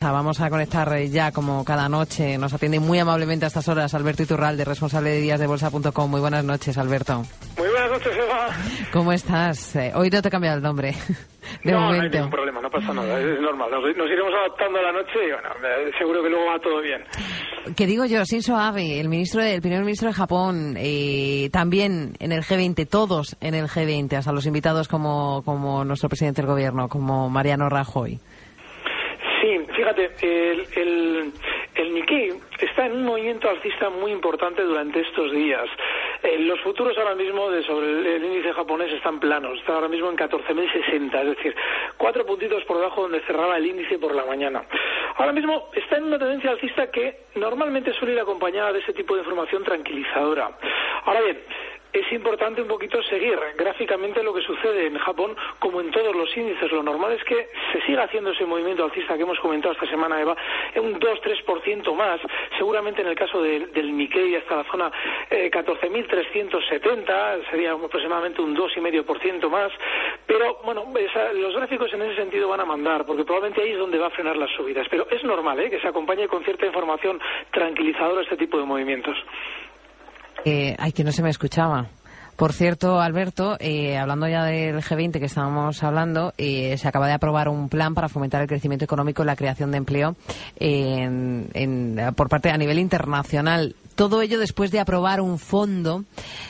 Vamos a conectar ya como cada noche. Nos atiende muy amablemente a estas horas Alberto Iturralde, responsable de días de bolsa.com. Muy buenas noches, Alberto. Muy buenas noches, Eva. ¿Cómo estás? Eh, hoy no te he cambiado el nombre. De no, momento. no hay ningún problema, no pasa nada, es normal. Nos, nos iremos adaptando a la noche y bueno, eh, seguro que luego va todo bien. ¿Qué digo yo? Shinzo Abe, el, ministro el primer ministro de Japón, eh, también en el G20, todos en el G20, hasta los invitados como, como nuestro presidente del gobierno, como Mariano Rajoy. Fíjate, el, el, el Nikkei está en un movimiento alcista muy importante durante estos días. Eh, los futuros ahora mismo de sobre el, el índice japonés están planos, está ahora mismo en 14.060, es decir, cuatro puntitos por debajo donde cerraba el índice por la mañana. Ahora mismo está en una tendencia alcista que normalmente suele ir acompañada de ese tipo de información tranquilizadora. Ahora bien, es importante un poquito seguir gráficamente lo que sucede en Japón, como en todos los índices. Lo normal es que se siga haciendo ese movimiento alcista que hemos comentado esta semana, Eva, en un 2-3% más, seguramente en el caso del, del Nikkei hasta la zona eh, 14.370, sería aproximadamente un 2,5% más. Pero bueno, los gráficos en ese sentido van a mandar, porque probablemente ahí es donde va a frenar las subidas. Pero es normal ¿eh? que se acompañe con cierta información tranquilizadora este tipo de movimientos. Eh, ay, que no se me escuchaba. Por cierto, Alberto, eh, hablando ya del G20 que estábamos hablando, eh, se acaba de aprobar un plan para fomentar el crecimiento económico y la creación de empleo en- por parte a nivel internacional. Todo ello después de aprobar un fondo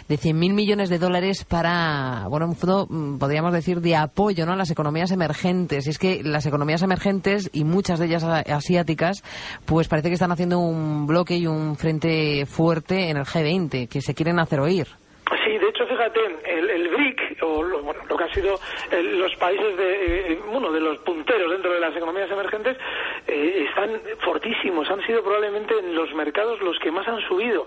de 100.000 millones de dólares para, bueno, un fondo, mm, podríamos decir, de apoyo ¿no? a las economías emergentes. Y es que las economías emergentes, y muchas de ellas asiáticas, pues parece que están haciendo un bloque y un frente fuerte en el G20, que se quieren hacer oír. El, el BRIC, o lo, bueno, lo que han sido eh, los países de, eh, uno de los punteros dentro de las economías emergentes, eh, están fortísimos, han sido probablemente en los mercados los que más han subido.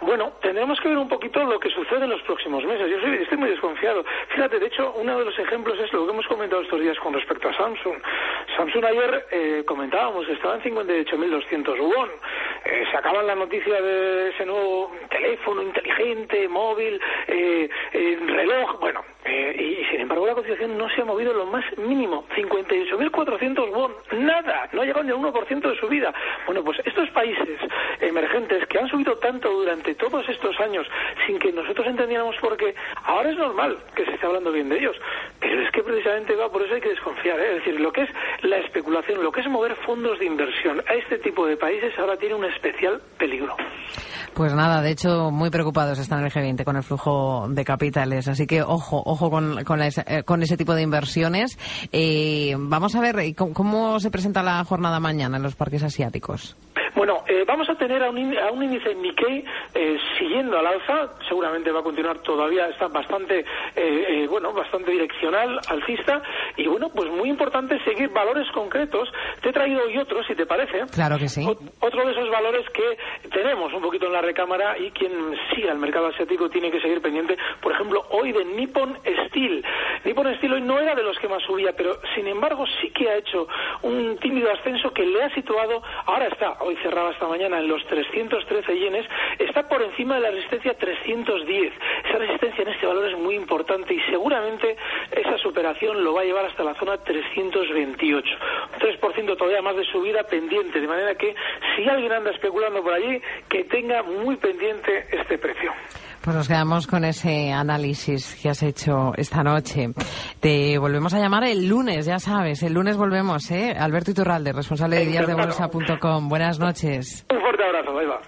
Bueno, tendremos que ver un poquito lo que sucede en los próximos meses. Yo soy- estoy muy desconfiado. Fíjate, de hecho, uno de los ejemplos es lo que hemos comentado estos días con respecto a Samsung. Samsung ayer eh, comentábamos que estaba en 58.200 won. Eh, sacaban la noticia de ese nuevo teléfono inteligente, móvil, eh, eh, reloj, bueno, eh, y, y sin embargo la cotización no se ha movido lo más mínimo, 58.400 won, nada, no ha llegado ni al 1% de subida. Bueno, pues estos países emergentes que han subido tanto durante todos estos años sin que nosotros entendiéramos por qué, ahora es normal que se esté hablando bien de ellos, pero es que precisamente va por eso hay que desconfiar, ¿eh? es decir, lo que es la especulación, lo que es mover fondos de inversión a este tipo de países ahora tiene un especial peligro. Pues nada, de hecho, muy preocupados están el G20 con el flujo de capitales. Así que ojo, ojo con, con, eh, ese tipo de inversiones. Eh, vamos a ver cómo se presenta la jornada mañana en los parques asiáticos. Bueno, eh, vamos a tener a un, a un índice Nikkei eh, siguiendo al alza, seguramente va a continuar todavía, está bastante, eh, eh, bueno, bastante direccional, alcista, y bueno, pues muy importante seguir valores concretos. Te he traído hoy otros, si te parece. Claro que sí. Ot- Otro de esos valores que tenemos un poquito en la recámara y quien siga el mercado asiático tiene que seguir pendiente, por ejemplo, hoy de Nippon Steel. Nippon Steel hoy no era de los que más subía, pero sin embargo sí que ha hecho un tímido ascenso que le ha situado, ahora está, hoy cerraba esta mañana en los 313 yenes, está por encima de la resistencia 310. Esa resistencia en este valor es muy importante y seguramente esa superación lo va a llevar hasta la zona 328. Un 3% todavía más de subida pendiente, de manera que si alguien anda especulando por allí, que tenga muy pendiente este precio. Pues nos quedamos con ese análisis que has hecho esta noche. Te volvemos a llamar el lunes, ya sabes. El lunes volvemos, ¿eh? Alberto Iturralde, responsable de díasdebolsa.com. Buenas noches. Un fuerte abrazo, ahí va.